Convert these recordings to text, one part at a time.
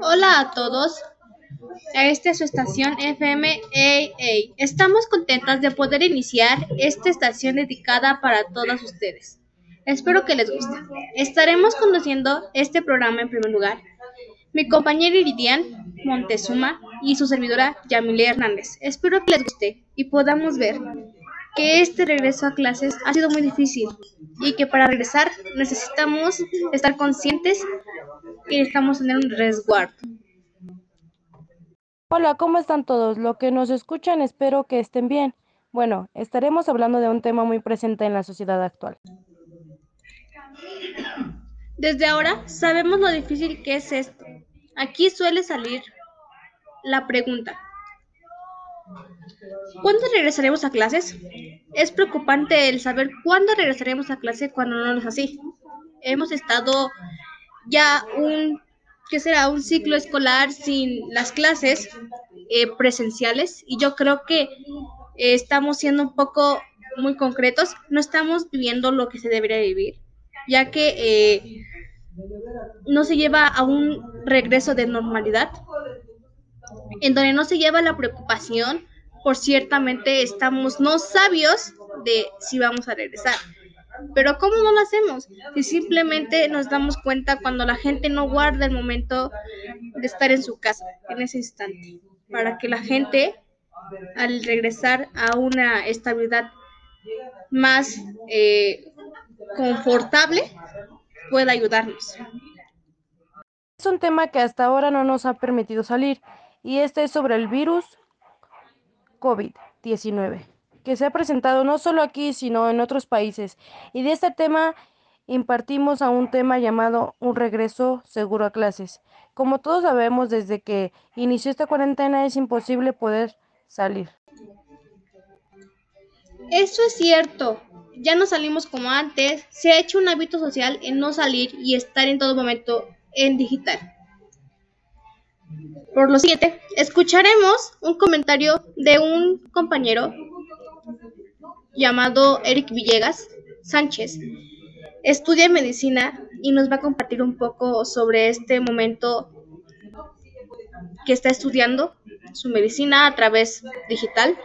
Hola a todos, esta es su estación FM AA. Estamos contentas de poder iniciar esta estación dedicada para todos ustedes. Espero que les guste. Estaremos conduciendo este programa en primer lugar. Mi compañera Iridian Montezuma y su servidora Yamilia Hernández. Espero que les guste y podamos ver que este regreso a clases ha sido muy difícil y que para regresar necesitamos estar conscientes que necesitamos tener un resguardo. Hola, ¿cómo están todos? Lo que nos escuchan espero que estén bien. Bueno, estaremos hablando de un tema muy presente en la sociedad actual. Desde ahora sabemos lo difícil que es esto. Aquí suele salir la pregunta, ¿Cuándo regresaremos a clases? Es preocupante el saber cuándo regresaremos a clase cuando no es así. Hemos estado ya un, ¿qué será? Un ciclo escolar sin las clases eh, presenciales y yo creo que eh, estamos siendo un poco muy concretos, no estamos viviendo lo que se debería vivir, ya que eh, no se lleva a un regreso de normalidad, en donde no se lleva la preocupación por ciertamente estamos no sabios de si vamos a regresar. Pero ¿cómo no lo hacemos? Si simplemente nos damos cuenta cuando la gente no guarda el momento de estar en su casa, en ese instante, para que la gente al regresar a una estabilidad más eh, confortable pueda ayudarnos. Es un tema que hasta ahora no nos ha permitido salir y este es sobre el virus COVID-19, que se ha presentado no solo aquí, sino en otros países. Y de este tema impartimos a un tema llamado un regreso seguro a clases. Como todos sabemos, desde que inició esta cuarentena es imposible poder salir. Eso es cierto. Ya no salimos como antes. Se ha hecho un hábito social en no salir y estar en todo momento en digital. Por lo siguiente, escucharemos un comentario de un compañero llamado Eric Villegas Sánchez. Estudia medicina y nos va a compartir un poco sobre este momento que está estudiando su medicina a través digital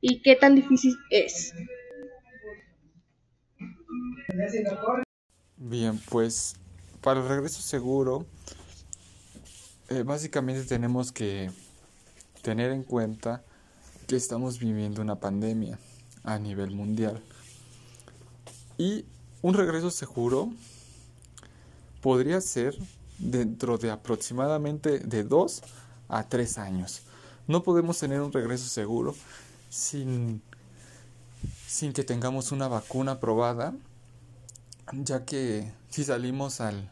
y qué tan difícil es. Bien, pues para el regreso seguro eh, básicamente tenemos que tener en cuenta que estamos viviendo una pandemia a nivel mundial. Y un regreso seguro podría ser dentro de aproximadamente de dos a tres años. No podemos tener un regreso seguro sin, sin que tengamos una vacuna aprobada, ya que si salimos al,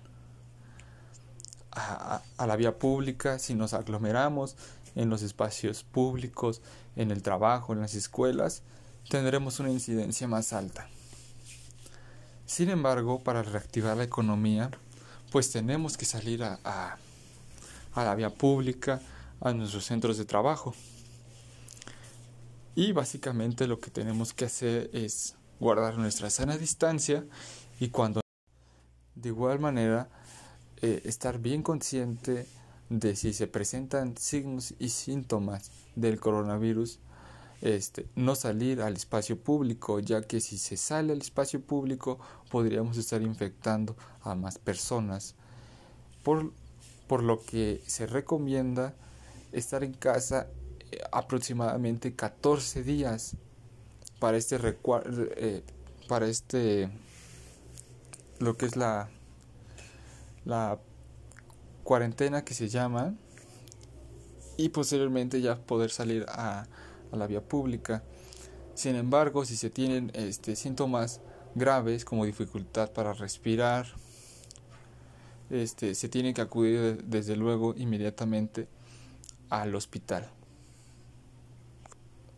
a, la vía pública, si nos aglomeramos en los espacios públicos, en el trabajo, en las escuelas, tendremos una incidencia más alta. Sin embargo, para reactivar la economía, pues tenemos que salir a, a, a, la vía pública, a nuestros centros de trabajo. Y básicamente lo que tenemos que hacer es guardar nuestra sana distancia y cuando de igual manera eh, estar bien consciente de si se presentan signos y síntomas del coronavirus, este, no salir al espacio público, ya que si se sale al espacio público podríamos estar infectando a más personas. Por, por lo que se recomienda estar en casa eh, aproximadamente 14 días para este eh, para este lo que es la la cuarentena que se llama y posteriormente ya poder salir a, la vía pública. Sin embargo, si se tienen este, síntomas graves como dificultad para respirar, este, se tiene que acudir desde luego inmediatamente al hospital.